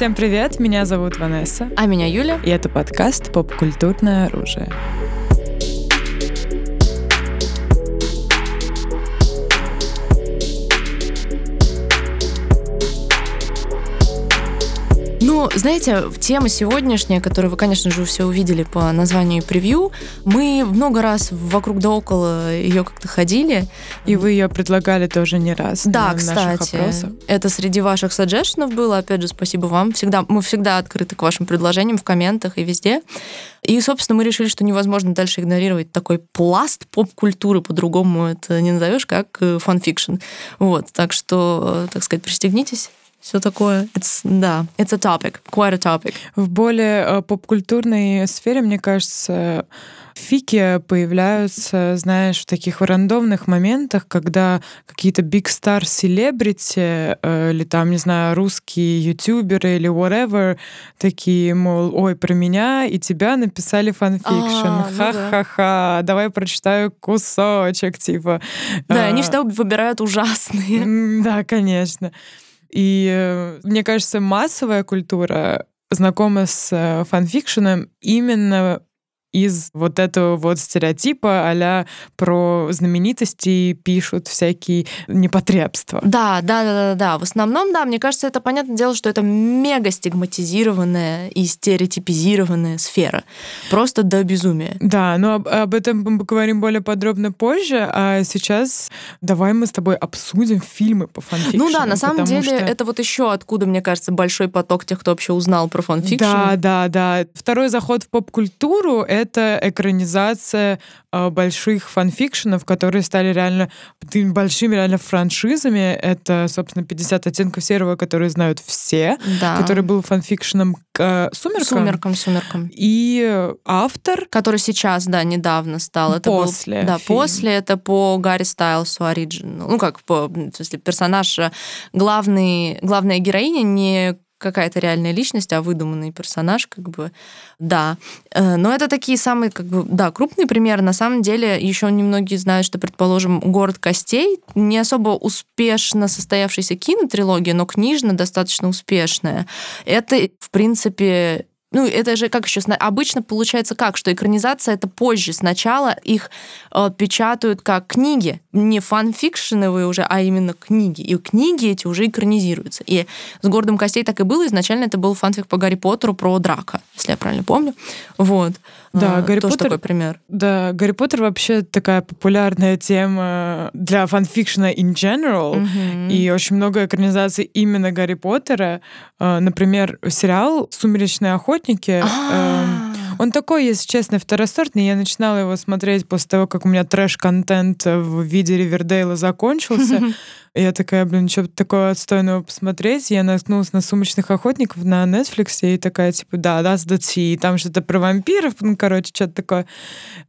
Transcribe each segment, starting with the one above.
Всем привет, меня зовут Ванесса. А меня Юля. И это подкаст «Поп-культурное оружие». Ну, знаете, тема сегодняшняя, которую вы, конечно же, все увидели по названию превью, мы много раз вокруг да около ее как-то ходили. И вы ее предлагали тоже не раз. Да, кстати. Это среди ваших suggestion ов было. Опять же, спасибо вам. Всегда, мы всегда открыты к вашим предложениям в комментах и везде. И, собственно, мы решили, что невозможно дальше игнорировать такой пласт поп-культуры, по-другому это не назовешь, как э, fanfiction. Вот, так что, э, так сказать, пристегнитесь все такое. It's, да, it's a topic, quite a topic. В более э, попкультурной сфере, мне кажется, фики появляются, знаешь, в таких рандомных моментах, когда какие-то big star celebrity э, или там, не знаю, русские ютуберы или whatever такие, мол, ой, про меня и тебя написали fanfiction. А, ну Ха-ха-ха, да. давай прочитаю кусочек, типа. Да, они а. всегда выбирают ужасные. Да, конечно. И э, мне кажется, массовая культура знакома с э, fanfiction ом именно из вот этого вот стереотипа а про знаменитости пишут всякие непотребства. Да, да, да, да, да. В основном, да, мне кажется, это понятное дело, что это мега стигматизированная и стереотипизированная сфера. Просто до безумия. Да, но об, об этом мы поговорим более подробно позже, а сейчас давай мы с тобой обсудим фильмы по fanfiction у. Ну да, на самом деле что... это вот еще откуда, мне кажется, большой поток тех, кто вообще узнал про fanfiction. Да, да, да. Второй заход в поп-культуру — это экранизация э, больших фанфикшенов, которые стали реально большими реально франшизами. Это, собственно, 50 оттенков серого, которые знают все, да. который был фанфикшеном к э, «Сумеркам». «Сумеркам», «Сумеркам». И автор... Который сейчас, да, недавно стал. Это после. Был, да, фильм. после. Это по Гарри Стайлсу оригинал. Ну, как, по, в смысле, персонаж, э, главный, главная героиня не какая-то реальная личность, а выдуманный персонаж, как бы, да. Э, но это такие самые, как бы, да, крупные примеры. На самом деле, еще немногие знают, что, предположим, «Город костей» не особо успешно состоявшаяся кинотрилогия, но книжно достаточно успешная. Это, в принципе, ну, это же как еще обычно получается как, что экранизация это позже. Сначала их э, печатают как книги, не фанфикшеновые уже, а именно книги. И книги эти уже экранизируются. И с «Городом костей» так и было. Изначально это был фанфик по Гарри Поттеру про Драка, если я правильно помню. Вот. Да, а, Гарри тоже Поттер... такой пример. Да, Гарри Поттер вообще такая популярная тема для фанфикшена in general. Mm-hmm. И очень много экранизаций именно Гарри Поттера. А, например, сериал «Сумеречные охотники». А-а-а. Он такой, если честно, второсортный. Я начинала его смотреть после того, как у меня трэш-контент в виде Ривердейла закончился. Я такая, блин, что такое отстойного посмотреть? Я наткнулась на «Сумочных охотников» на Netflix, и такая, типа, да, that's the tea. И там что-то про вампиров, ну, короче, что-то такое.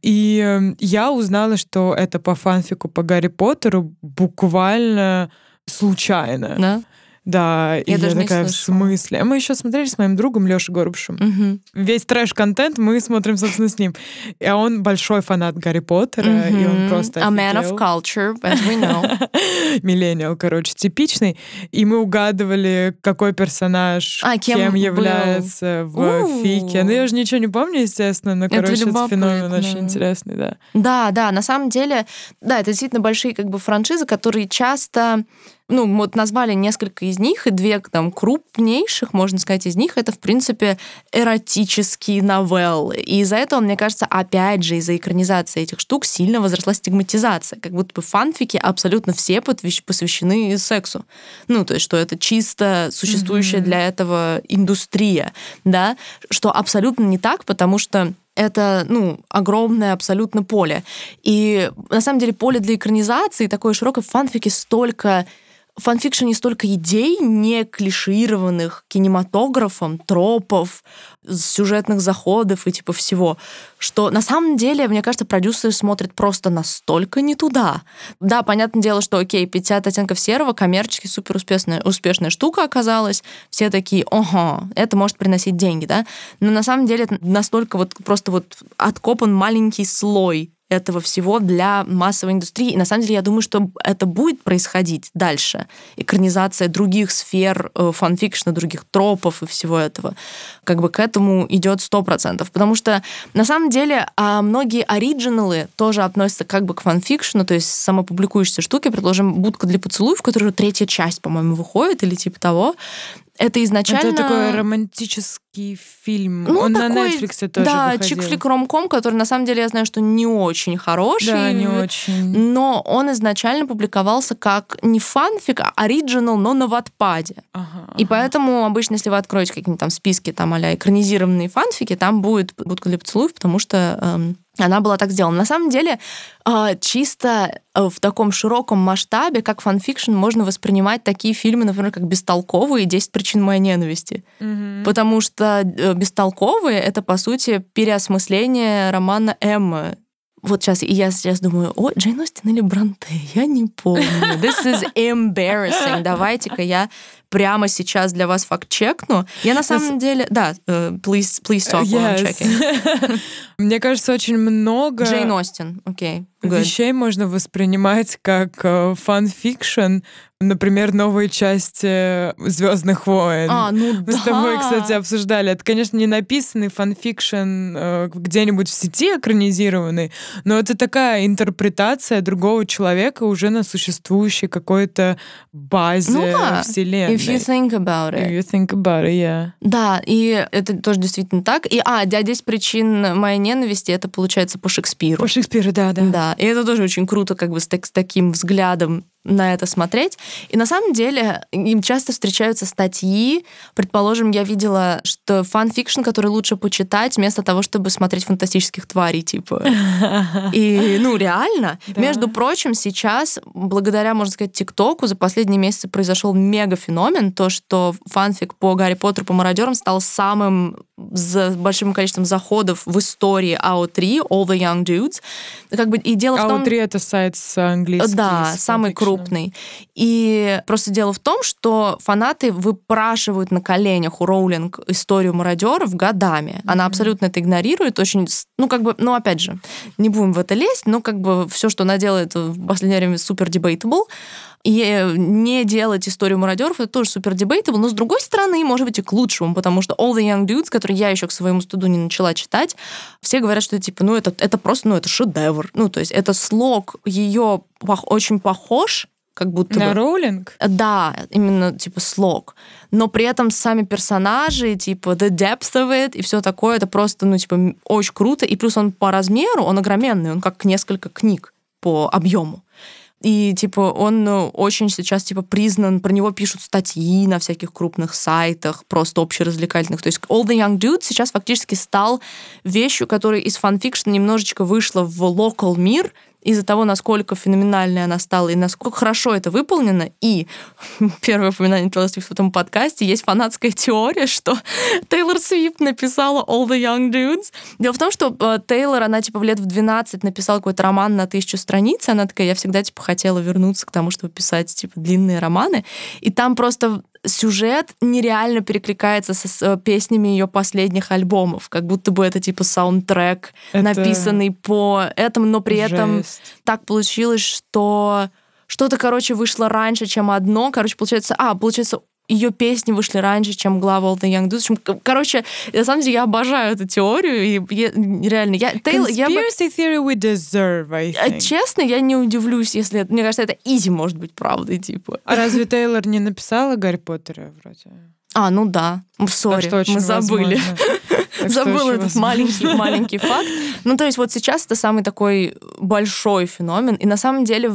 И э, я узнала, что это по фанфику по Гарри Поттеру буквально случайно. Да? Да, я, и даже я такая, в смысле? А мы еще смотрели с моим другом Лешей Горбушем. Угу. Весь трэш-контент мы смотрим, собственно, с ним. И он большой фанат Гарри Поттера, угу. и он просто A man of culture, as we know. Миллениал, короче, типичный. И мы угадывали, какой персонаж а, кем, кем является был? в У-у-у. фике. Ну, я уже ничего не помню, естественно, но, короче, это феномен очень интересный, да. Да, да, на самом деле, да, это действительно большие как бы франшизы, которые часто ну, вот назвали несколько из них, и две там крупнейших, можно сказать, из них это, в принципе, эротические новеллы. И из-за этого, мне кажется, опять же, из-за экранизации этих штук сильно возросла стигматизация. Как будто бы фанфики абсолютно все посвящены сексу. Ну, то есть, что это чисто существующая mm-hmm. для этого индустрия, да, что абсолютно не так, потому что это, ну, огромное абсолютно поле. И на самом деле поле для экранизации такое широкое в фанфике столько в фанфикшене столько идей, не клишированных кинематографом, тропов, сюжетных заходов и типа всего, что на самом деле, мне кажется, продюсеры смотрят просто настолько не туда. Да, понятное дело, что окей, 50 оттенков серого, коммерчески супер успешная, успешная штука оказалась, все такие, ого, это может приносить деньги, да, но на самом деле это настолько вот просто вот откопан маленький слой этого всего для массовой индустрии. И на самом деле я думаю, что это будет происходить дальше. Экранизация других сфер э, фанфикшна, других тропов и всего этого. Как бы к этому идет сто процентов. Потому что на самом деле а многие оригиналы тоже относятся как бы к фанфикшну, то есть самопубликующиеся штуки, предложим «Будка для поцелуев», в которой третья часть, по-моему, выходит или типа того это изначально... Это такой романтический фильм. Ну, Он такой, на Netflix тоже Да, чик-флик ромком, который на самом деле я знаю, что не очень хороший. Да, не очень. Но он изначально публиковался как не фанфик, а оригинал, но на Ватпаде. Ага, И поэтому обычно, если вы откроете какие-нибудь там списки там а экранизированные фанфики, там будет «Будка для поцелуев», потому что эм, она была так сделана. На самом деле, а, чисто э, в таком широком масштабе, как fanfiction, можно воспринимать такие фильмы, например, как «Бестолковые» и «10 причин моей ненависти». Угу. Потому что э, «Бестолковые» — это, по сути, переосмысление романа Эммы вот сейчас, и я сейчас думаю, о, Джейн Остин или Бронте, я не помню. This is embarrassing. Давайте-ка я прямо сейчас для вас fact-check ну. Я на самом деле... Да, uh, please, please talk while I'm checking. Мне кажется, очень много... Джейн Остин, okay. Okay. Вещей можно воспринимать как fan fiction, например, новые части Звездных войн. А, ну Мы да. с тобой, кстати, обсуждали. Это, конечно, не написанный fan fiction э, где-нибудь в сети экранизированный, но это такая интерпретация другого человека уже на существующей какой-то базе ну, да. вселенной. If you think about it. If you think about it, yeah. Да, и это тоже действительно так. И, а, «10 причин моей ненависти» — это, получается, по Шекспиру. По Шекспиру, да, да. Да, и это тоже очень круто как бы с, так, с таким взглядом на это смотреть. И на самом деле им часто встречаются статьи. Предположим, я видела, что fan fiction, который лучше почитать вместо того, чтобы смотреть фантастических тварей, типа. И, ну, реально. Да. Между прочим, сейчас, благодаря, можно сказать, ТикТоку, за последние месяцы произошел мега-феномен, то, что фанфик по Гарри Поттеру, по мародерам стал самым с большим количеством заходов в истории AO3, All the Young Dudes. Как бы, и дело в том... AO3 — это сайт с английским. Да, самый крупный крупный. И просто дело в том, что фанаты выпрашивают на коленях у Роулинг историю мародеров годами. Mm-hmm. Она абсолютно это игнорирует, очень, ну как бы, ну опять же, не будем в это лезть, но как бы все, что она делает в последнее время, супер debatable. И не делать историю мародеров это тоже супер debatable, но с другой стороны, может быть, и к лучшему, потому что All the Young Dudes, который я еще к своему студу не начала читать, все говорят, что типа, ну это, это просто, ну это шедевр. Ну то есть это слог ее очень похож, как будто На бы... Роулинг? Да, именно типа слог. Но при этом сами персонажи, типа the depth of it и все такое, это просто, ну, типа, очень круто. И плюс он по размеру, он огроменный, он как несколько книг по объему. И, типа, он ну, очень сейчас, типа, признан, про него пишут статьи на всяких крупных сайтах, просто общеразвлекательных. То есть All the Young Dude сейчас фактически стал вещью, которая из фанфикшна немножечко вышла в локал мир, из-за того, насколько феноменальной она стала и насколько хорошо это выполнено. И первое упоминание Тейлор Свифт в этом подкасте есть фанатская теория, что Тейлор Свифт написала All the Young Dudes. Дело в том, что э, Тейлор, она типа в лет в 12 написала какой-то роман на тысячу страниц, она такая, я всегда типа хотела вернуться к тому, чтобы писать типа длинные романы. И там просто сюжет нереально перекликается с песнями ее последних альбомов, как будто бы это типа саундтрек, это... написанный по этому, но при Жесть. этом так получилось, что что-то, короче, вышло раньше, чем одно. Короче, получается, а, получается, ее песни вышли раньше, чем глава All the Young Dudes. Короче, на самом деле я обожаю эту теорию, и я, реально, я... Тейл, я бы... theory we deserve, I think. Честно, я не удивлюсь, если... Мне кажется, это easy может быть правдой, типа. А разве Тейлор не написала Гарри Поттера вроде? А, ну да. Sorry, мы забыли. Забыла этот маленький, маленький факт. Ну, то есть вот сейчас это самый такой большой феномен. И на самом деле,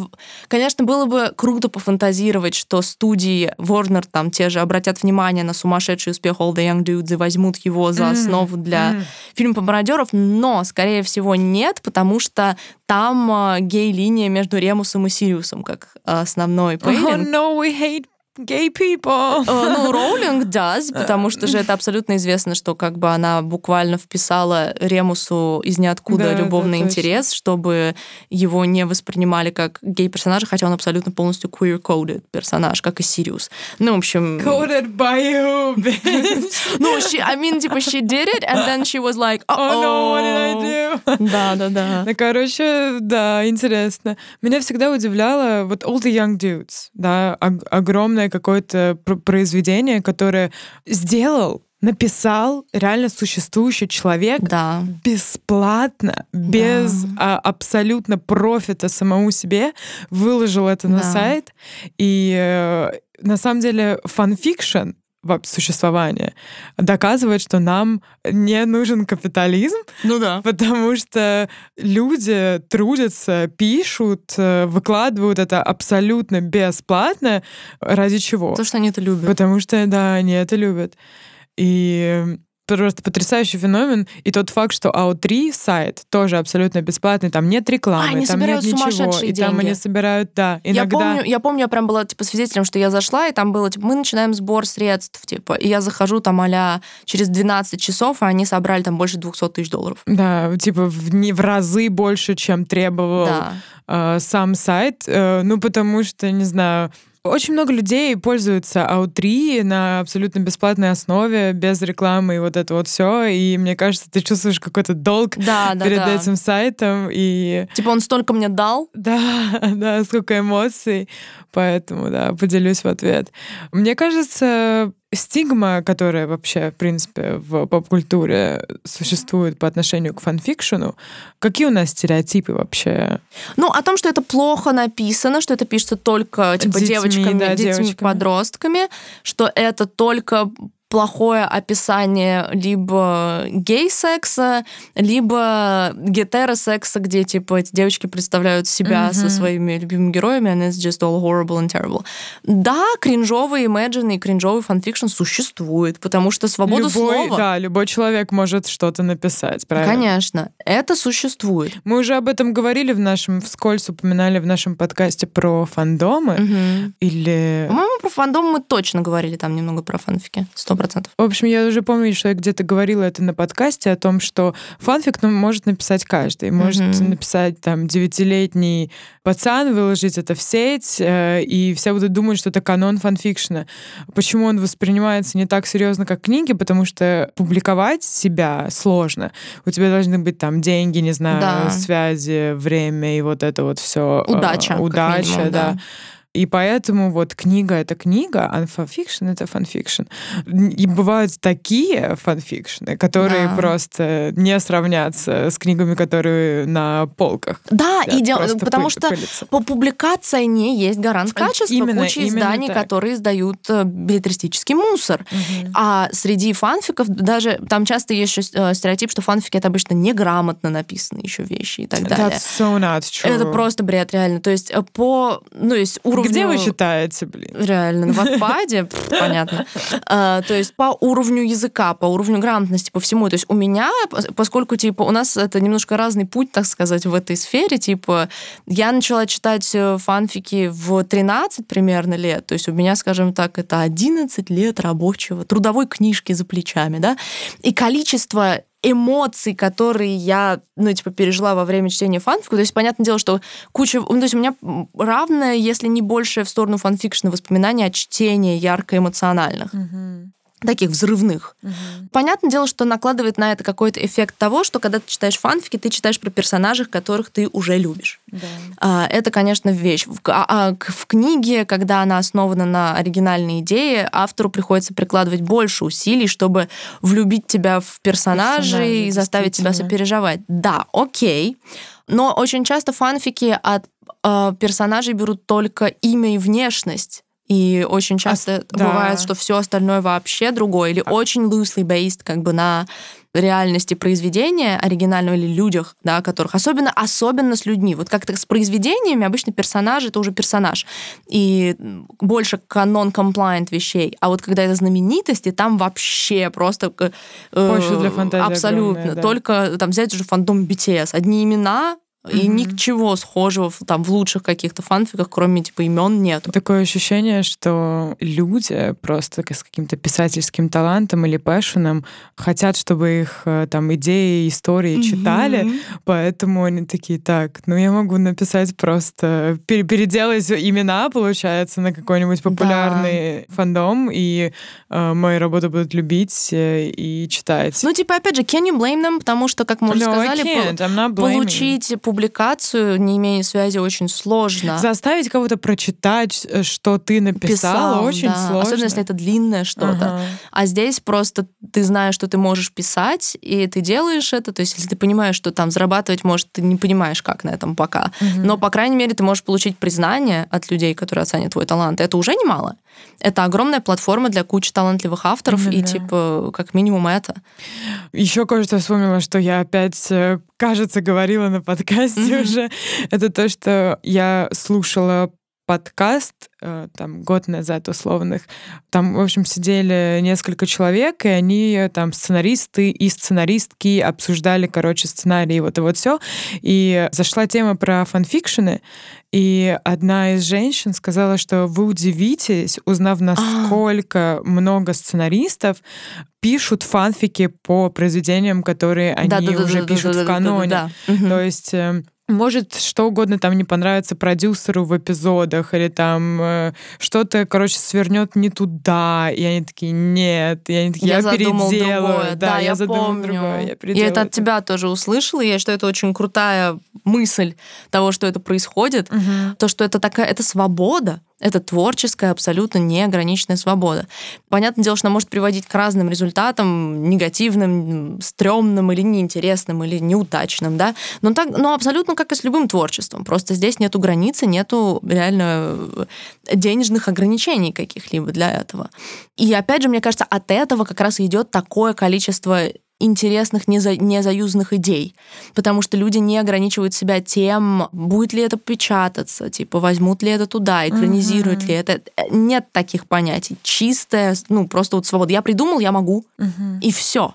конечно, было бы круто пофантазировать, что студии Warner там те же обратят внимание на сумасшедший успех All the Young Dudes и возьмут его за основу для mm. фильма по мародеров, но, скорее всего, нет, потому что там э, гей-линия между Ремусом и Сириусом как основной Oh пейлинг. no, we hate gay people. Uh, ну, Роулинг does, потому что же это абсолютно известно, что как бы она буквально вписала Ремусу из ниоткуда да, любовный да, интерес, чтобы его не воспринимали как гей-персонажа, хотя он абсолютно полностью queer-coded персонаж, как и Сириус. Ну, в общем... Coded by you, bitch. ну, she, I mean, типа, she did it, and then she was like, oh, oh no, what did I do? Да, да, да. Ну, короче, да, интересно. Меня всегда удивляло вот All the Young Dudes, да, огромное какое-то произведение, которое сделал написал реально существующий человек да. бесплатно, без да. а, абсолютно профита самому себе, выложил это да. на сайт. И э, на самом деле fanfiction существования доказывает, что нам не нужен капитализм. Ну да. Потому что люди трудятся, пишут, э, выкладывают это абсолютно бесплатно. Ради чего? Потому что они это любят. Потому что, да, они это любят. И просто потрясающий феномен. И тот факт, что AO3 сайт тоже абсолютно бесплатный, там нет рекламы, а, они там нет ничего. И там они собирают, да, иногда... Я помню, я помню, я прям была типа свидетелем, что я зашла, и там было, типа, мы начинаем сбор средств, типа, и я захожу там а через 12 часов, и они собрали там больше 200 тысяч долларов. Да, типа в, не, в разы больше, чем требовал да. э, сам сайт. Э, ну, потому что, не знаю, очень много людей пользуются Аутри на абсолютно бесплатной основе, без рекламы и вот это вот все. И мне кажется, ты чувствуешь какой-то долг да, да, перед да. этим сайтом. И... Типа он столько мне дал. Да, да, сколько эмоций. Поэтому, да, поделюсь в ответ. Мне кажется, стигма, которая вообще, в принципе, в поп-культуре существует по отношению к фанфикшену, какие у нас стереотипы вообще? Ну, о том, что это плохо написано, что это пишется только типа детьми, девочками, да, детьми, девочками. подростками, что это только плохое описание либо гей-секса, либо гетеросекса, где, типа, эти девочки представляют себя mm-hmm. со своими любимыми героями, and it's just all horrible and terrible. Да, кринжовый imagine и кринжовый fanfiction существует, потому что свобода любой, слова... Да, любой человек может что-то написать, правильно? Конечно, это существует. Мы уже об этом говорили в нашем, вскользь упоминали в нашем подкасте про фандомы, mm-hmm. или... По-моему, про фандомы мы точно говорили там немного про фанфики, сто процентов. В общем, я уже помню, что я где-то говорила это на подкасте о том, что фанфик ну, может написать каждый. Может mm-hmm. написать там девятилетний пацан, выложить это в сеть, э, и все будут думать, что это канон fanfiction а. Почему он воспринимается не так серьезно, как книги? Потому что публиковать себя сложно. У тебя должны быть там деньги, не знаю, да. связи, время и вот это вот все. Удача. Э, удача, минимум, да. да. И поэтому вот книга — это книга, а fanfiction — это fanfiction. И бывают такие фанфикшны, которые да. просто не сравнятся с книгами, которые на полках. Да, и дел... потому что пылиться. по публикации не есть гарант качества. Именно, Куча именно изданий, так. которые издают э, билетристический мусор. Угу. А среди фанфиков даже там часто есть еще э, стереотип, что фанфики — это обычно неграмотно написанные еще вещи и так далее. That's so not true. Это просто бред, реально. То есть э, по ну, есть уровню где вы читаете, блин? Реально, на Ватпаде, понятно. А, то есть по уровню языка, по уровню грамотности, по всему. То есть у меня, поскольку, типа, у нас это немножко разный путь, так сказать, в этой сфере, типа, я начала читать э, фанфики в 13 примерно лет, то есть у меня, скажем так, это 11 лет рабочего, трудовой книжки за плечами, да, и количество эмоций, которые я, ну, типа, пережила во время чтения фанфика. То есть, понятное дело, что куча... Ну, то есть у меня равное, если не больше в сторону фанфикшена воспоминания от чтения ярко-эмоциональных. Mm-hmm таких взрывных. Угу. Понятное дело, что накладывает на это какой-то эффект того, что когда ты читаешь фанфики, ты читаешь про персонажей, которых ты уже любишь. Да. А, это, конечно, вещь. В, а, а, в книге, когда она основана на оригинальной идее, автору приходится прикладывать больше усилий, чтобы влюбить тебя в персонажей Персонажи, и заставить тебя сопереживать. Да, окей. Но очень часто фанфики от э, персонажей берут только имя и внешность и очень часто а, бывает, да. что все остальное вообще другое, или а. очень loosely based как бы на реальности произведения оригинального или людях, да, которых особенно особенно с людьми. Вот как-то с произведениями обычно персонаж это уже персонаж и больше канон compliant вещей. А вот когда это знаменитости, там вообще просто э, для фантазии абсолютно огромная, да. только там взять уже фандом BTS, одни имена И mm-hmm. ничего схожего там в лучших каких-то фанфиках, кроме типа имен, нет. Такое ощущение, что люди просто с каким-то писательским талантом или пэшеном хотят, чтобы их э, там идеи, истории читали, mm-hmm. поэтому они такие, так, ну я могу написать просто, переделать имена, получается, на какой-нибудь популярный да. фандом, и э, мои работы будут любить э, и читать. Ну, типа, опять же, can you blame them? Потому что, как мы уже no, сказали, по- получить публикацию, не имея связи, очень сложно. Заставить кого-то прочитать, э, что ты написала, Писал, очень да. сложно. Особенно, если это длинное что-то. Ага. А здесь просто ты знаешь, что ты можешь писать, и ты делаешь это. То есть, если ты понимаешь, что там зарабатывать, может, ты не понимаешь, как на этом пока. Угу. Но, по крайней мере, ты можешь получить признание от людей, которые оценят твой талант. Это уже немало. Это огромная платформа для кучи талантливых авторов, mm-hmm. и типа как минимум это. Еще кое-что вспомнила, что я опять, э, кажется, говорила на подкасте mm-hmm. уже. Это то, что я слушала подкаст э, там год назад условных. Там, в общем, сидели несколько человек, и они там сценаристы и сценаристки обсуждали, короче, сценарии, вот и вот все. И зашла тема про фанфикшены, и одна из женщин сказала, что вы удивитесь, узнав, насколько а. много сценаристов пишут фанфики по произведениям, которые они уже пишут в каноне. То есть может что угодно там не понравится продюсеру в эпизодах, или там э, что-то, короче, свернет не туда, и они такие, нет, и они такие, я, я переделаю. Другое. Да, да, я, я задумал другое, я переделаю. Я это от тебя тоже услышала, и я что это очень крутая мысль того, что это происходит, угу. то, что это такая, это свобода, это творческая, абсолютно неограниченная свобода. Понятное дело, что она может приводить к разным результатам, негативным, стрёмным или неинтересным, или неудачным, да, но, так, но абсолютно как и с любым творчеством. Просто здесь нету границы, нету реально денежных ограничений каких-либо для этого. И опять же, мне кажется, от этого как раз идет такое количество интересных, неза, незаюзанных идей, потому что люди не ограничивают себя тем, будет ли это печататься, типа возьмут ли это туда, экранизируют uh-huh. ли это. Нет таких понятий. Чистая, ну просто вот свобода. Я придумал, я могу, uh-huh. и все.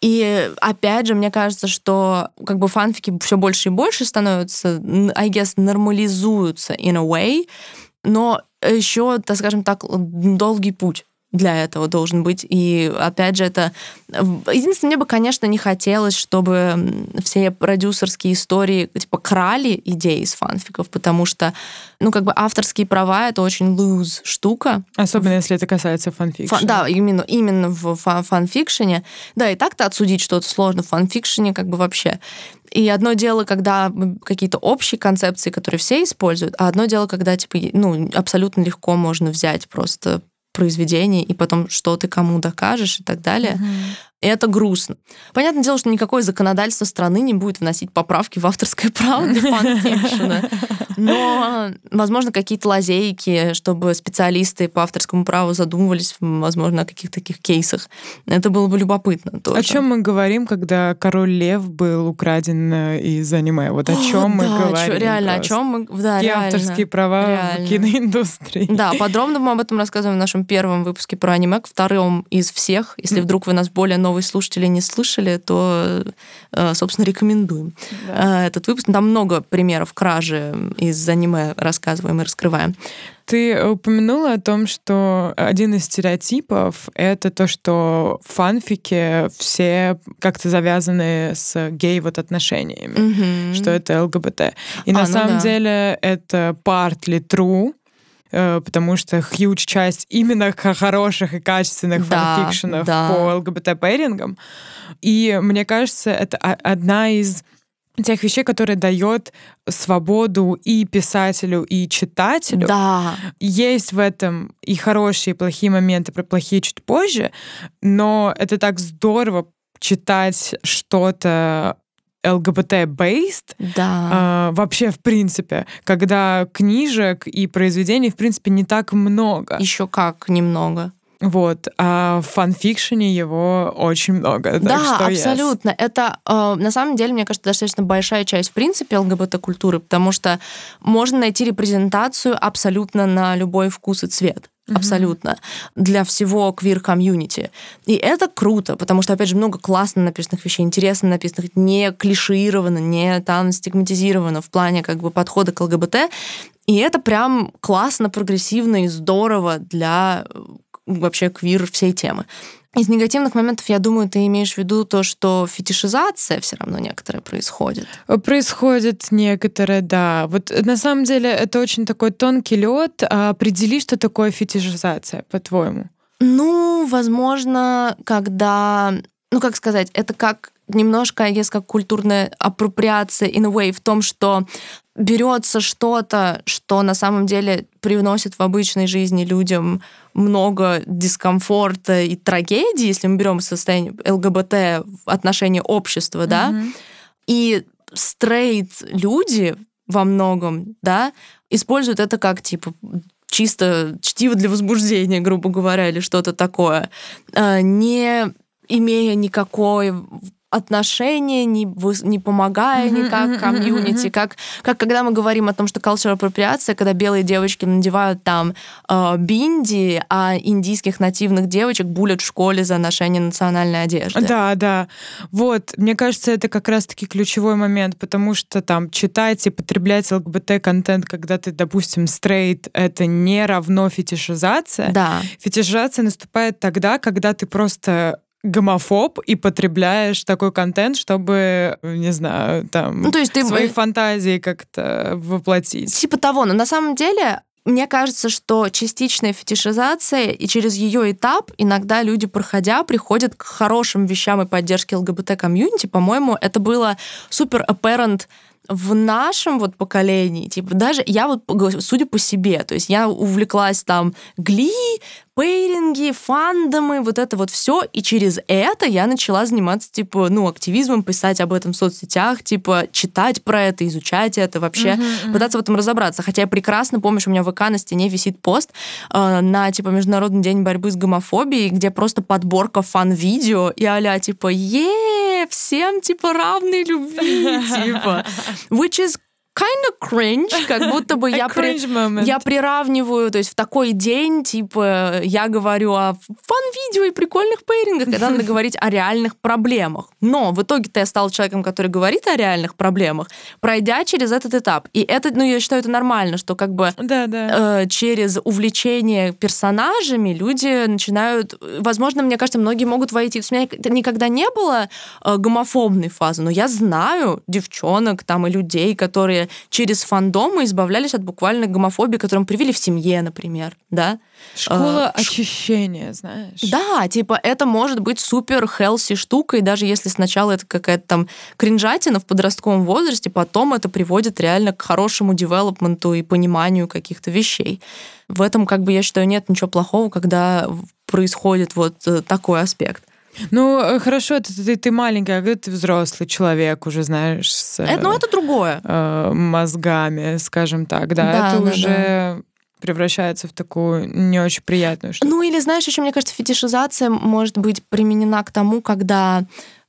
И опять же, мне кажется, что как бы фанфики все больше и больше становятся, I guess, нормализуются in a way, но еще, так скажем так, долгий путь для этого должен быть. И опять же, это... Единственное, мне бы, конечно, не хотелось, чтобы все продюсерские истории типа крали идеи из фанфиков, потому что, ну, как бы авторские права — это очень lose штука. Особенно, если это касается фанфикшена. Фан, да, именно, именно в фан фанфикшене. Да, и так-то отсудить что-то сложно в фанфикшене как бы вообще. И одно дело, когда какие-то общие концепции, которые все используют, а одно дело, когда типа, ну, абсолютно легко можно взять просто произведение, и потом что ты кому докажешь и так далее. Mm-hmm. И это грустно. Понятное дело, что никакое законодательство страны не будет вносить поправки в авторское право для фанфикшена. Но, возможно, какие-то лазейки, чтобы специалисты по авторскому праву задумывались, возможно, о каких-то таких кейсах. Это было бы любопытно тоже. О чем мы говорим, когда король лев был украден э, из аниме? Вот о чем мы да, говорим? Чё, реально, просто. о чем мы... Да, Какие реально, авторские права реально. в киноиндустрии? Да, подробно мы об этом рассказываем в нашем первом выпуске про аниме, втором из всех. Если вдруг вы нас более новые слушатели не слышали, то, э, собственно, рекомендуем да. Э, этот выпуск. Там много примеров кражи из аниме рассказываем и раскрываем. Ты упомянула о том, что один из стереотипов — это то, что фанфики все как-то завязаны с гей-вот отношениями, mm-hmm. что это ЛГБТ. И а, на ну самом да. деле это partly true, потому что huge часть именно хороших и качественных да, фанфикшенов да. по ЛГБТ-пэрингам. И мне кажется, это одна из тех вещей, которые дает свободу и писателю, и читателю. Да. Есть в этом и хорошие, и плохие моменты, про плохие чуть позже, но это так здорово читать что-то ЛГБТ-based да. э, вообще в принципе, когда книжек и произведений в принципе не так много. Еще как немного. Вот, а в фанфикшене его очень много. Да, что абсолютно. Yes. Это э, на самом деле, мне кажется, достаточно большая часть в принципе ЛГБТ-культуры, потому что можно найти репрезентацию абсолютно на любой вкус и цвет. Mm-hmm. абсолютно для всего квир-комьюнити. И это круто, потому что, опять же, много классно написанных вещей, интересно написанных, не клишировано, не там стигматизировано в плане как бы подхода к ЛГБТ. И это прям классно, прогрессивно и здорово для вообще квир всей темы. Из негативных моментов, я думаю, ты имеешь в виду то, что фетишизация все равно некоторая происходит. Происходит некоторая, да. Вот на самом деле это очень такой тонкий лед. А определи, что такое фетишизация, по-твоему? Ну, возможно, когда, ну как сказать, это как немножко, есть как культурная апроприация in a way в том, что берется что-то, что на самом деле привносит в обычной жизни людям много дискомфорта и трагедии, если мы берем состояние ЛГБТ в отношении общества, mm-hmm. да, и стрейт люди во многом, да, используют это как типа чисто чтиво для возбуждения, грубо говоря, или что-то такое, а, не имея никакой отношения, не, не помогая никак комьюнити, как, как когда мы говорим о том, что cultural appropriation, когда белые девочки надевают там э, бинди, а индийских нативных девочек булят в школе за ношение национальной одежды. Да, да. Вот, мне кажется, это как раз-таки ключевой момент, потому что там читать и потреблять ЛГБТ-контент, когда ты, допустим, стрейт, это не равно фетишизация. Да. Фетишизация наступает тогда, когда ты просто гомофоб и потребляешь такой контент, чтобы, не знаю, там, ну, то есть ты... свои фантазии как-то воплотить. Типа того, но на самом деле мне кажется, что частичная фетишизация и через ее этап иногда люди, проходя, приходят к хорошим вещам и поддержке ЛГБТ-комьюнити. По-моему, это было супер apparent в нашем вот поколении, типа, даже я вот, судя по себе, то есть я увлеклась там Гли, пейринги, фандомы, вот это вот все. И через это я начала заниматься, типа, ну, активизмом, писать об этом в соцсетях, типа, читать про это, изучать это вообще, uh-huh. пытаться в этом разобраться. Хотя я прекрасно помню, что у меня в ВК на стене висит пост э, на, типа, Международный день борьбы с гомофобией, где просто подборка фан-видео и а типа, е всем, типа, равной любви, типа. Which is kind of cringe, как будто бы я, при, я приравниваю, то есть в такой день, типа, я говорю о фан-видео и прикольных пейрингах, когда надо говорить о реальных проблемах. Но в итоге-то я стала человеком, который говорит о реальных проблемах, пройдя через этот этап. И это, ну, я считаю, это нормально, что как бы да, да. Э, через увлечение персонажами люди начинают, возможно, мне кажется, многие могут войти. У меня никогда не было э, гомофобной фазы, но я знаю девчонок там и людей, которые через фандомы избавлялись от буквально гомофобии, которую мы привили в семье, например, да. Школа а, очищения, знаешь. Да, типа это может быть супер хелси штукой, даже если сначала это какая-то там кринжатина в подростковом возрасте, потом это приводит реально к хорошему девелопменту и пониманию каких-то вещей. В этом, как бы, я считаю, нет ничего плохого, когда происходит вот э, такой аспект. Ну, э, хорошо, ты, ты, ты маленькая, а когда ты взрослый человек, уже знаешь, с... Это, ну, это другое. Э, мозгами, скажем так, да, да это да, уже... Да превращается в такую не очень приятную штуку. Ну или знаешь, еще мне кажется, фетишизация может быть применена к тому, когда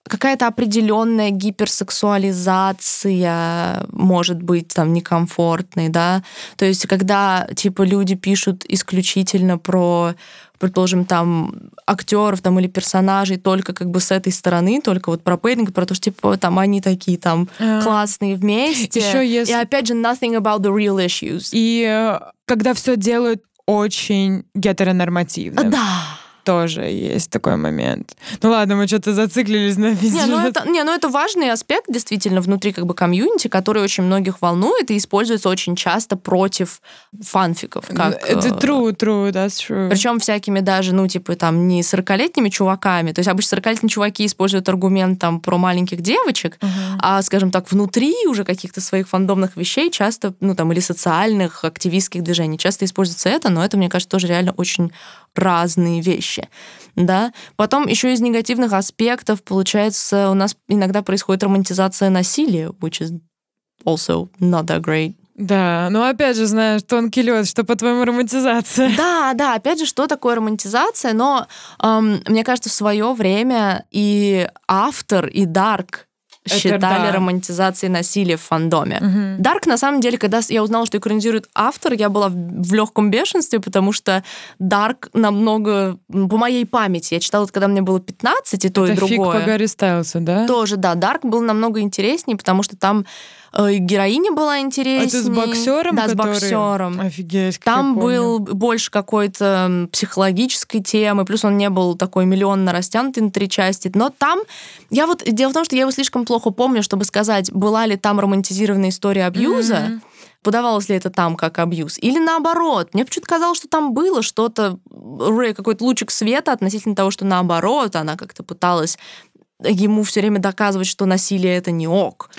какая-то определенная гиперсексуализация может быть там некомфортной, да. То есть когда типа люди пишут исключительно про предположим, там, актеров там, или персонажей только как бы с этой стороны, только вот про пейринг, про то, что типа там они такие там а. классные вместе. Еще если... И опять же, nothing about the real issues. И э, когда все делают очень гетеронормативно. Да тоже есть такой момент. Ну ладно, мы что-то зациклились на не ну, это, не, ну это важный аспект действительно внутри как бы комьюнити, который очень многих волнует и используется очень часто против фанфиков. Как, это э, true, true, that's true. Причем всякими даже, ну, типа, там, не 40-летними чуваками. То есть обычно 40-летние чуваки используют аргумент там про маленьких девочек, uh-huh. а, скажем так, внутри уже каких-то своих фандомных вещей часто, ну, там, или социальных, активистских движений, часто используется это, но это, мне кажется, тоже реально очень разные вещи. Да? Потом еще из негативных аспектов, получается, у нас иногда происходит романтизация насилия, which is also not that great. Да, ну опять же, знаешь, тонкий лед, что по-твоему романтизация? Да, да, опять же, что такое романтизация, но эм, мне кажется, в свое время и автор, и Дарк считали да. романтизацией насилия в фандоме. Дарк, на самом деле, когда я узнала, что экранизирует автор, я была в, в легком бешенстве, потому что Дарк намного, по моей памяти, я читала это, когда мне было 15, и то, Это и фиг другое. по Гарри Стайлсу, да? Тоже, да, Дарк был намного интереснее, потому что там героиня была интереснее. Это с боксером, Да, с который- боксером. Офигеть, Там был больше какой-то психологической темы, плюс он не был такой миллионно растянутый на три части. Но там, я вот, дело в том, что я его слишком плохо помню, чтобы сказать, была ли там романтизированная история абьюза, Мгм. подавалось ли это там как абьюз, или наоборот. Мне почему-то казалось, что там было что-то, какой-то лучик света относительно того, что наоборот, она как-то пыталась ему все время доказывать, что насилие это не ок.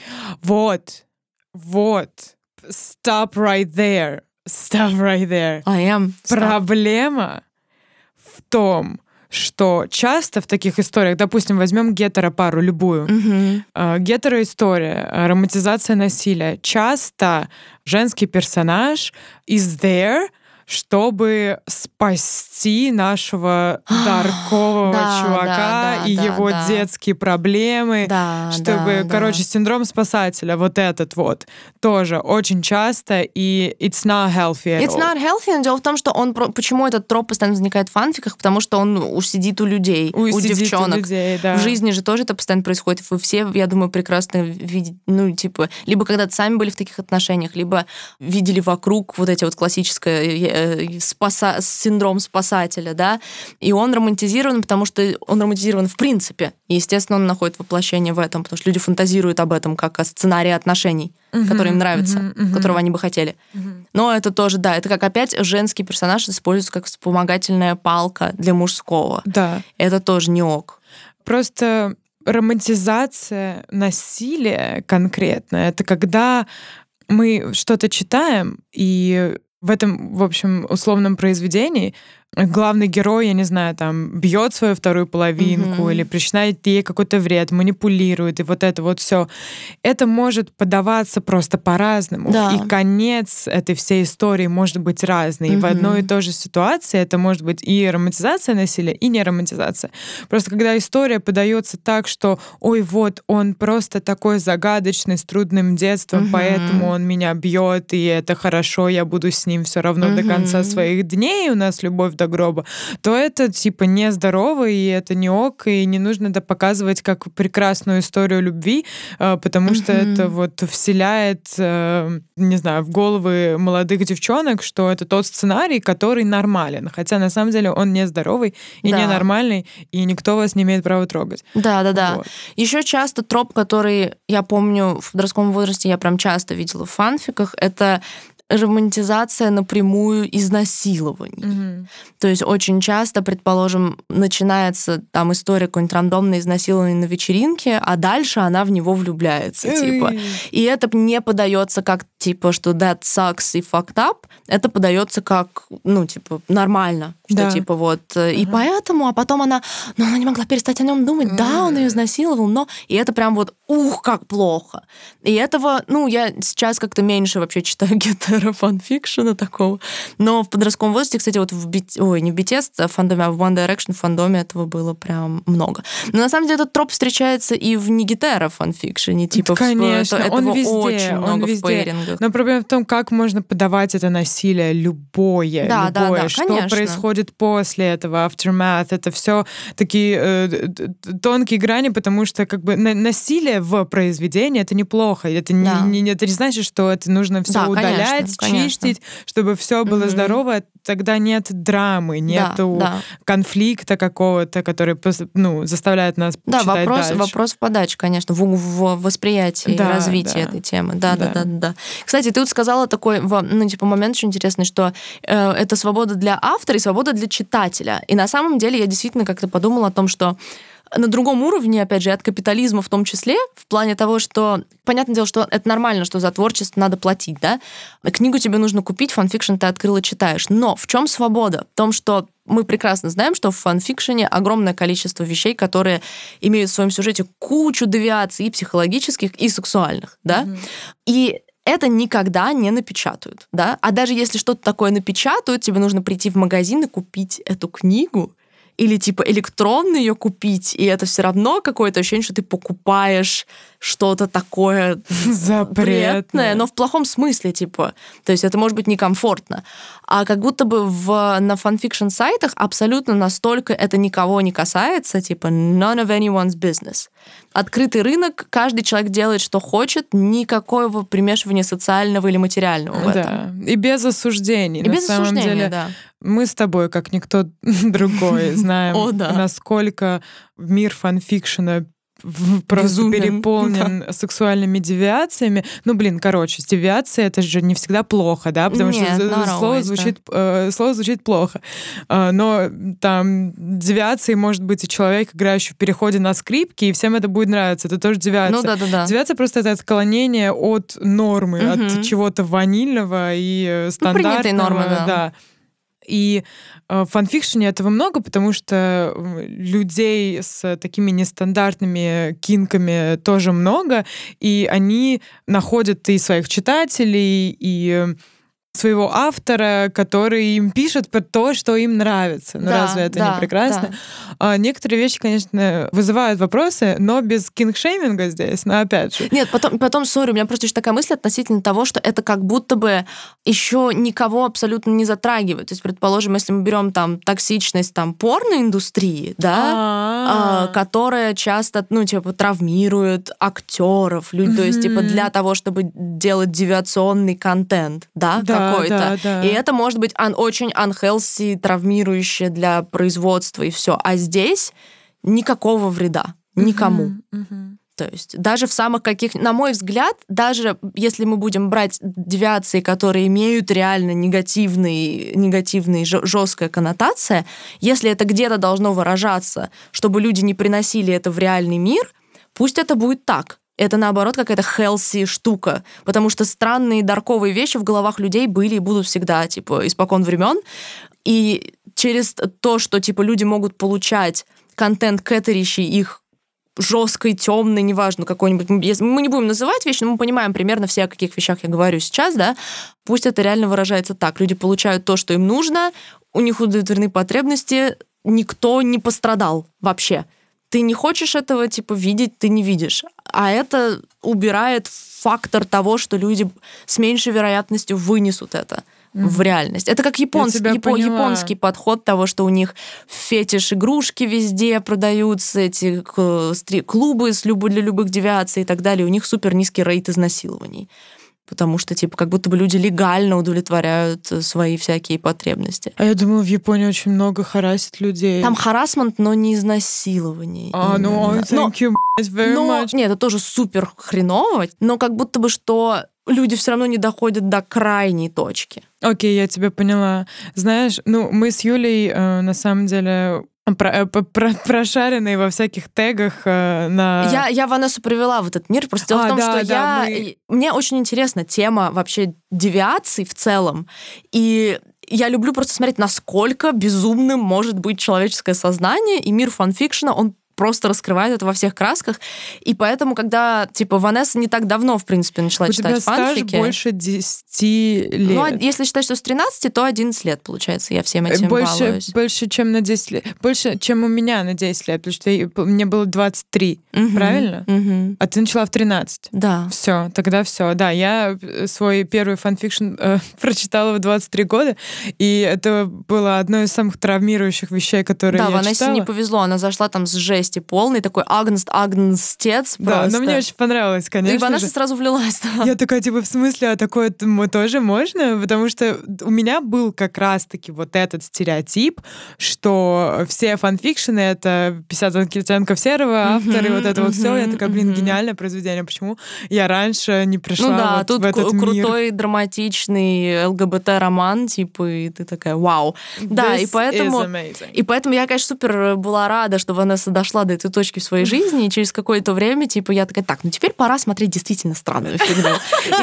Вот, вот. Stop right there. Stop right there. I am. Проблема в том, что часто в таких историях, допустим, возьмем гетеропару любую, Мгм. э, гетероистория, э, романтизация насилия, часто женский персонаж is there, чтобы спасти нашего даркового Да, чувака да, да, и его детские проблемы. Чтобы, короче, синдром спасателя, вот этот вот, тоже очень часто, и it's not healthy at It's all. not healthy, но дело в том, что он... Почему этот троп постоянно возникает в фанфиках? Потому что он уж сидит у людей, у, девчонок. людей, да. В жизни же тоже это постоянно происходит. Вы все, я думаю, прекрасно видите, ну, типа, либо когда-то сами были в таких отношениях, либо видели вокруг вот эти вот классическое э, спаса- синдром спасателя, да, и он романтизирован, потому что он романтизирован в принципе. И, естественно, он находит воплощение в этом, потому что люди фантазируют об этом как о сценарии отношений, который им нравится, мгм, мгм. которого они бы хотели. Но это тоже, да, это как опять женский персонаж используется как вспомогательная палка для мужского. Да. Это тоже не ок. Просто романтизация насилия конкретно, это когда мы что-то читаем, и в этом, в общем, условном произведении главный герой, я не знаю, там, бьет свою вторую половинку Мгм. или причиняет ей какой-то вред, манипулирует, и вот это вот все. Это может подаваться просто по-разному. Да. И конец этой всей истории может быть разный. И в одной и той же ситуации это может быть и романтизация насилия, и не романтизация. Просто когда история подается так, что ой, вот он просто такой загадочный, с трудным детством, Мгм. поэтому он меня бьет, и это хорошо, я буду с ним все равно до конца своих дней, у нас любовь до гроба, то это типа нездорово, и это не ок, и не нужно это показывать как прекрасную историю любви, э, потому что Мгм. это вот вселяет, э, не знаю, в головы молодых девчонок, что это тот сценарий, который нормален, хотя на самом деле он нездоровый и Да. ненормальный, и никто вас не имеет права трогать. Да, да, да. Вот. Еще часто троп, который я помню в подростковом возрасте, я прям часто видела в фанфиках, это романтизация напрямую изнасилований. Мгм. То есть очень часто, предположим, начинается там история какой-нибудь рандомной изнасилования на вечеринке, а дальше она в него влюбляется, типа. Эй. И это не подается как типа, что that sucks и fucked up. Это подается как, ну, типа, нормально. Что Да. типа вот. э, И поэтому, а потом она, ну, она не могла перестать о нем думать. Да, он ее изнасиловал, но. И это прям вот, ух, как плохо. И этого, ну, я сейчас как-то меньше вообще читаю гетеро фанфикшена такого. Но в подростковом возрасте, кстати, вот в BT... ой, не в BTS а в фандоме, а в One Direction в фандоме этого было прям много. Но на самом деле этот троп встречается и в не гетеро фанфикшене. Типа, в- Конечно, это- он этого везде, очень он много в везде. Пейрингах. Но проблема в том, как можно подавать это насилие, любое, Да, да, любое, да, что конечно. происходит после этого, aftermath, это все такие э, тонкие грани, потому что как бы на- насилие в произведении это неплохо, это не, Да. не- это не значит, что это нужно все Да, конечно, удалять, конечно. чистить, чтобы все было Мгм. здорово, тогда нет драмы, нету да. конфликта какого-то, который ну, заставляет нас Да, вопрос, дальше. вопрос в подаче, конечно, в, в восприятии Да, и развитии да. этой темы. Да, да, Да. да, да, Кстати, ты вот сказала такой, ну, типа, момент очень интересный, что э, это свобода для автора и свобода для читателя. И на самом деле я действительно как-то подумала о том, что на другом уровне, опять же, от капитализма в том числе, в плане того, что, понятное дело, что это нормально, что за творчество надо платить, да? Книгу тебе нужно купить, fanfiction ты открыл и читаешь. Но в чем свобода? В том, что мы прекрасно знаем, что в fanfiction е огромное количество вещей, которые имеют в своем сюжете кучу девиаций и психологических, и сексуальных, да? И это никогда не напечатают, да? А даже если что-то такое напечатают, тебе нужно прийти в магазин и купить эту книгу, или типа электронно ее купить, и это все равно какое-то ощущение, что ты покупаешь что-то такое запретное, но в плохом смысле, типа. То есть это может быть некомфортно. А как будто бы в, на фанфикшн сайтах абсолютно настолько это никого не касается, типа none of anyone's business. Открытый рынок, каждый человек делает, что хочет, никакого примешивания социального или материального в этом. Да, и без осуждений. И на без самом осуждения, деле, да. Мы с тобой, как никто другой, знаем, О, да. насколько мир фанфикшена просто Безумен. переполнен да. сексуальными девиациями. Ну, блин, короче, девиация это же не всегда плохо, да, потому Нет, что слово звучит, э, слово звучит плохо. Э, но там девиацией может быть и человек, играющий в переходе на скрипке, и всем это будет нравиться. Это тоже девиация. Ну, да, да, да. Девиация просто это отклонение от нормы, угу. от чего-то ванильного и стандартного. Ну, принятой нормы, да. да. И э, в фанфикшене этого много, потому что людей с такими нестандартными кинками тоже много, и они находят и своих читателей, и своего автора, который им пишет про то, что им нравится. Ну да, разве это да, не прекрасно? Да. А, некоторые вещи, конечно, вызывают вопросы, но без кингшейминга здесь, но опять же. Нет, потом, потом, сори, у меня просто еще такая мысль относительно того, что это как будто бы еще никого абсолютно не затрагивает. То есть, предположим, если мы берем там токсичность там порноиндустрии, да, а, которая часто, ну, типа, травмирует актеров, люди, то есть, типа, для того, чтобы делать девиационный контент, да, да какой-то. Да, да. И это может быть un- очень unhealthy, травмирующее для производства и все. А здесь никакого вреда никому. Uh-huh, uh-huh. То есть даже в самых каких, на мой взгляд, даже если мы будем брать девиации, которые имеют реально негативный, негативный жесткая коннотация, если это где-то должно выражаться, чтобы люди не приносили это в реальный мир, пусть это будет так это наоборот какая-то healthy штука, потому что странные дарковые вещи в головах людей были и будут всегда, типа, испокон времен. И через то, что, типа, люди могут получать контент, кэтерящий их жесткой, темной, неважно, какой-нибудь. Мы не будем называть вещи, но мы понимаем примерно все, о каких вещах я говорю сейчас, да. Пусть это реально выражается так. Люди получают то, что им нужно, у них удовлетворены потребности, никто не пострадал вообще ты не хочешь этого, типа, видеть, ты не видишь. А это убирает фактор того, что люди с меньшей вероятностью вынесут это mm-hmm. в реальность. Это как японский, япо- японский подход того, что у них фетиш игрушки везде продаются, эти клубы с люб- для любых девиаций и так далее. У них супер низкий рейд изнасилований потому что, типа, как будто бы люди легально удовлетворяют э, свои всякие потребности. А я думаю, в Японии очень много харасит людей. Там харасмент, но не изнасилование. А, ну, thank you very но, much. Нет, это тоже супер хреново, но как будто бы что люди все равно не доходят до крайней точки. Окей, okay, я тебя поняла. Знаешь, ну, мы с Юлей, э, на самом деле, про, э, про, прошаренные во всяких тегах э, на... Я, я Ванессу привела в этот мир, просто дело а, в том, да, что да, я... Мы... Мне очень интересна тема вообще девиаций в целом, и я люблю просто смотреть, насколько безумным может быть человеческое сознание, и мир фанфикшена, он просто раскрывает это во всех красках. И поэтому, когда, типа, Ванесса не так давно, в принципе, начала У читать тебя фанфики... стаж больше 10 лет. Ну, а если считать, что с 13, то 11 лет, получается, я всем этим больше, балуюсь. Больше, чем на 10 лет. Больше, чем у меня на 10 лет, потому что я, мне было 23, угу, правильно? Угу. А ты начала в 13? Да. Все, тогда все. Да, я свой первый фанфикшн э, прочитала в 23 года, и это было одно из самых травмирующих вещей, которые да, я Ванессе читала. не повезло, она зашла там с жесть жести полный, такой ангст ангстец Да, но мне очень понравилось, конечно И Ванесса сразу влилась, да. Я такая, типа, в смысле, а такое тоже можно? Потому что у меня был как раз-таки вот этот стереотип, что все фанфикшены — это 50 оттенков серого, авторы, вот это вот все. Я такая, блин, гениальное произведение. Почему я раньше не пришла Ну да, вот тут в этот крутой, мир? драматичный ЛГБТ-роман, типа, и ты такая, вау. Да, и поэтому... И поэтому я, конечно, супер была рада, что Ванесса дошла до этой точки в своей жизни, и через какое-то время, типа, я такая, так, ну теперь пора смотреть действительно странную фигню.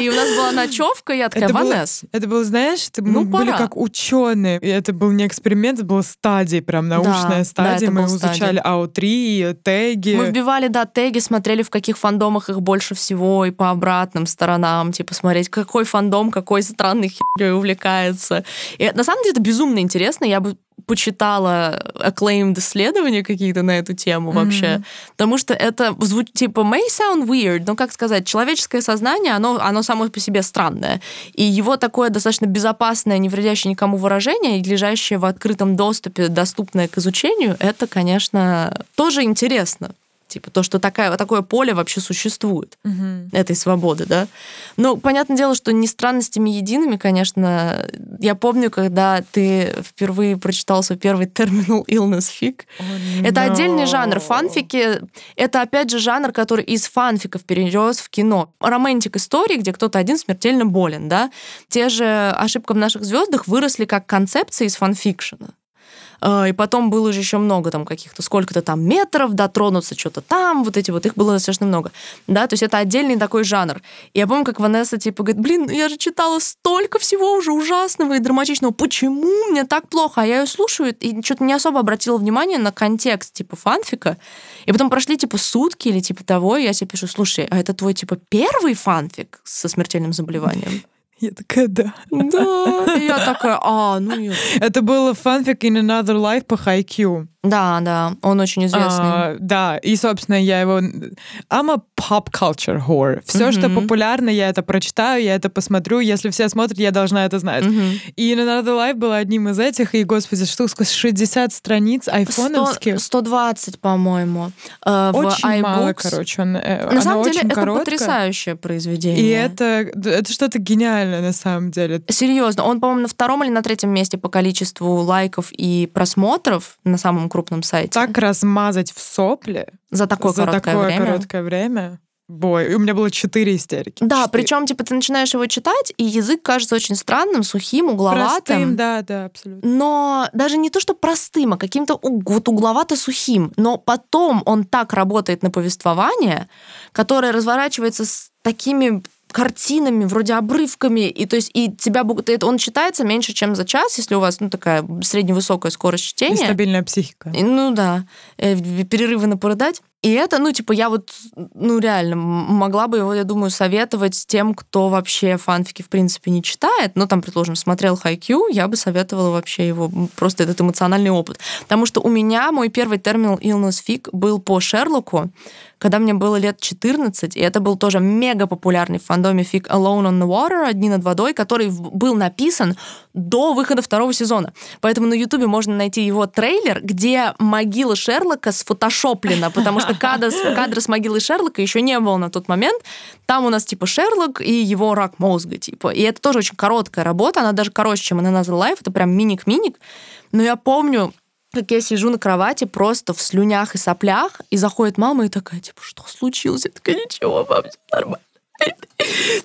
И у нас была ночевка, я такая, Ванесс. Это было, знаешь, это мы были как ученые. И это был не эксперимент, это была стадия, прям научная стадия. мы изучали АО3, теги. Мы вбивали, да, теги, смотрели, в каких фандомах их больше всего, и по обратным сторонам, типа, смотреть, какой фандом, какой странный херней увлекается. И на самом деле это безумно интересно. Я бы почитала acclaimed исследования какие-то на эту тему вообще. Mm-hmm. Потому что это звучит типа may sound weird, но как сказать, человеческое сознание, оно, оно само по себе странное. И его такое достаточно безопасное, не вредящее никому выражение, лежащее в открытом доступе, доступное к изучению, это, конечно, тоже интересно. Типа то, что такая, такое поле вообще существует, угу. этой свободы, да. Но понятное дело, что не странностями едиными, конечно. Я помню, когда ты впервые прочитал свой первый терминал illness fic. Oh, no. Это отдельный жанр. Фанфики — это, опять же, жанр, который из фанфиков перерос в кино. Романтик истории, где кто-то один смертельно болен, да. Те же «Ошибка в наших звездах» выросли как концепция из фанфикшена. А, и потом было же еще много там каких-то, сколько-то там метров, дотронуться что-то там, вот эти вот, их было достаточно много. Да, то есть это отдельный такой жанр. И я помню, как Ванесса типа говорит, блин, я же читала столько всего уже ужасного и драматичного, почему мне так плохо? А я ее слушаю и что-то не особо обратила внимание на контекст типа фанфика. И потом прошли типа сутки или типа того, и я себе пишу, слушай, а это твой типа первый фанфик со смертельным заболеванием? Я такая, да. Да. И я такая, а, ну... Это было фанфик in Another Life по Haikyuu. Да, да, он очень известный. А, да, и, собственно, я его... I'm a pop culture whore. Все, mm-hmm. что популярно, я это прочитаю, я это посмотрю. Если все смотрят, я должна это знать. Mm-hmm. И Another Life был одним из этих, и, господи, что 60 страниц айфоновских. 120, по-моему. Э, очень iBooks. мало, короче. Он, э, на самом деле, это короткая. потрясающее произведение. И это, это что-то гениальное, на самом деле. Серьезно, он, по-моему, на втором или на третьем месте по количеству лайков и просмотров на самом крупном сайте. Так размазать в сопле за такое, за короткое, такое время. короткое время. Бой. И у меня было четыре истерики. Да, причем, типа, ты начинаешь его читать, и язык кажется очень странным, сухим, угловатым. Простым, да, да, абсолютно. Но даже не то, что простым, а каким-то вот угловато-сухим. Но потом он так работает на повествование, которое разворачивается с такими картинами, вроде обрывками, и то есть и тебя он читается меньше, чем за час, если у вас ну такая средневысокая скорость чтения. И стабильная психика. И, ну да, э, перерывы на порыдать. И это, ну, типа, я вот, ну, реально могла бы его, я думаю, советовать тем, кто вообще фанфики, в принципе, не читает. Ну, там, предположим, смотрел Хайкю, я бы советовала вообще его, просто этот эмоциональный опыт. Потому что у меня мой первый терминал Illness Fic был по Шерлоку, когда мне было лет 14, и это был тоже мега популярный в фандоме фиг Alone on the Water, «Одни над водой», который был написан до выхода второго сезона. Поэтому на Ютубе можно найти его трейлер, где могила Шерлока сфотошоплена, потому что кадра, кадра с могилой Шерлока еще не было на тот момент. Там у нас типа Шерлок и его рак мозга, типа. И это тоже очень короткая работа, она даже короче, чем Another Life, это прям миник-миник. Но я помню, как я сижу на кровати просто в слюнях и соплях, и заходит мама и такая, типа, что случилось? Я такая, ничего, мам, все нормально.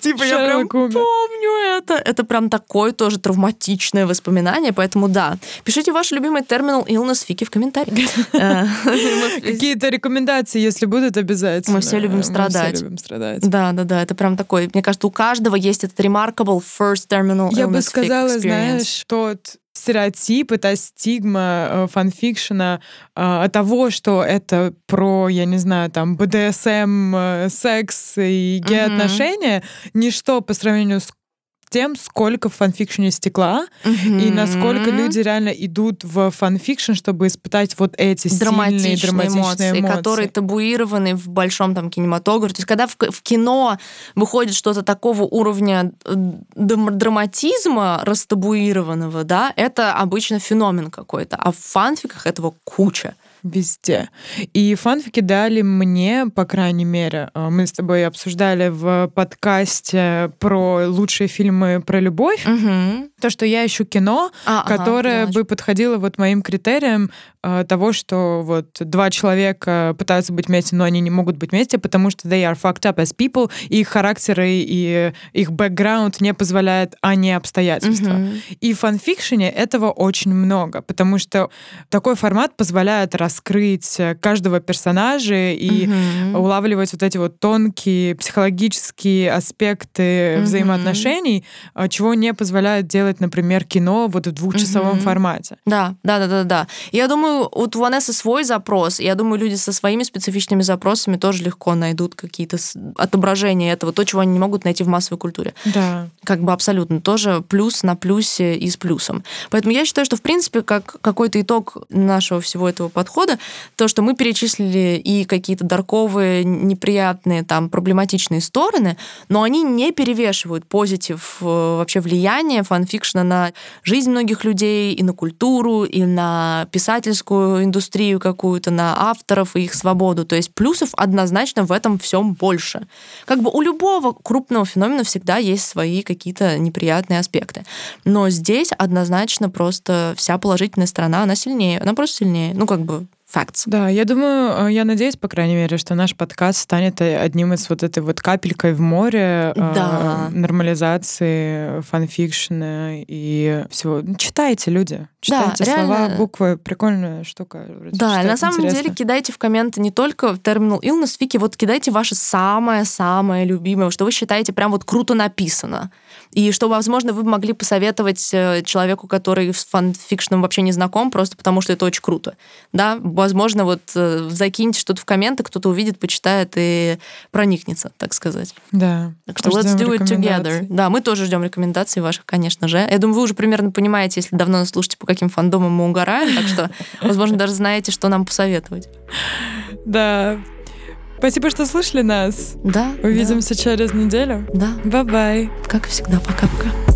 Типа я прям помню это. Это прям такое тоже травматичное воспоминание, поэтому да. Пишите ваш любимый терминал illness фики в комментариях. Э, Какие-то рекомендации, если будут, обязательно. Мы все любим страдать. Мы все любим страдать. Да, да, да. Это прям такой. Мне кажется, у каждого есть этот remarkable first terminal illness Я бы сказала, знаешь, тот стереотип, это стигма э, фанфикшена э, того, что это про, я не знаю, там, БДСМ, э, секс и гей-отношения, mm-hmm. ничто по сравнению с тем, сколько в фанфикшене стекла mm-hmm. и насколько люди реально идут в фанфикшн, чтобы испытать вот эти драматичные, сильные драматичные эмоции, эмоции, которые табуированы в большом там кинематографе. То есть когда в, в кино выходит что-то такого уровня э, драматизма растабуированного, да, это обычно феномен какой-то, а в фанфиках этого куча везде. И фанфики дали мне, по крайней мере, э, мы с тобой обсуждали в подкасте про лучшие фильмы про любовь, угу. То, что я ищу кино, а, которое ага, бы подходило вот моим критериям э, того, что вот два человека пытаются быть вместе, но они не могут быть вместе, потому что they are fucked up as people, и их характеры и их бэкграунд не позволяет, а не обстоятельства. Угу. И в фанфикшене этого очень много, потому что такой формат позволяет раскрыть каждого персонажа и угу. улавливать вот эти вот тонкие психологические аспекты угу. взаимоотношений, э, чего не позволяет делать делать, например, кино вот в двухчасовом Мгм. формате. Да, да, да, да, да. Я думаю, вот у Ванессы свой запрос. Я думаю, люди со своими специфичными запросами тоже легко найдут какие-то отображения этого, то, чего они не могут найти в массовой культуре. Да. Как бы абсолютно тоже плюс на плюсе и с плюсом. Поэтому я считаю, что, в принципе, как какой-то итог нашего всего этого подхода, то, что мы перечислили и какие-то дарковые, неприятные, там, проблематичные стороны, но они не перевешивают позитив э, вообще влияние фанфикшена на жизнь многих людей, и на культуру, и на писательскую индустрию какую-то, на авторов и их свободу. То есть плюсов однозначно в этом всем больше. Как бы у любого крупного феномена всегда есть свои какие-то неприятные аспекты. Но здесь однозначно просто вся положительная сторона, она сильнее. Она просто сильнее. Ну, как бы, facts. Да, я думаю, э, я надеюсь, по крайней мере, что наш подкаст станет э, одним из вот этой вот капелькой в море э, Да. нормализации фанфикшена и всего. Ну, Читайте, люди. Читайте слова, реально. буквы. Прикольная штука. вроде Да, читать на самом интересно. деле кидайте в комменты не только в Terminal Illness, Вики, вот кидайте ваше самое-самое любимое, что вы считаете прям вот круто написано. И что, возможно, вы могли посоветовать э, человеку, который с фанфикшеном вообще не знаком, просто потому что это очень круто. Да, возможно, вот э, закиньте что-то в комменты, кто-то увидит, почитает и проникнется, так сказать. Да. Так что let's do it together. Да, мы тоже ждем рекомендаций ваших, конечно же. Я думаю, вы уже примерно понимаете, если давно нас слушаете, по каким фандомам мы угораем, так что, возможно, даже знаете, что нам посоветовать. Да. Спасибо, что слушали нас. Да. Увидимся через неделю. Да, Bye-bye. да, как всегда. Пока-пока.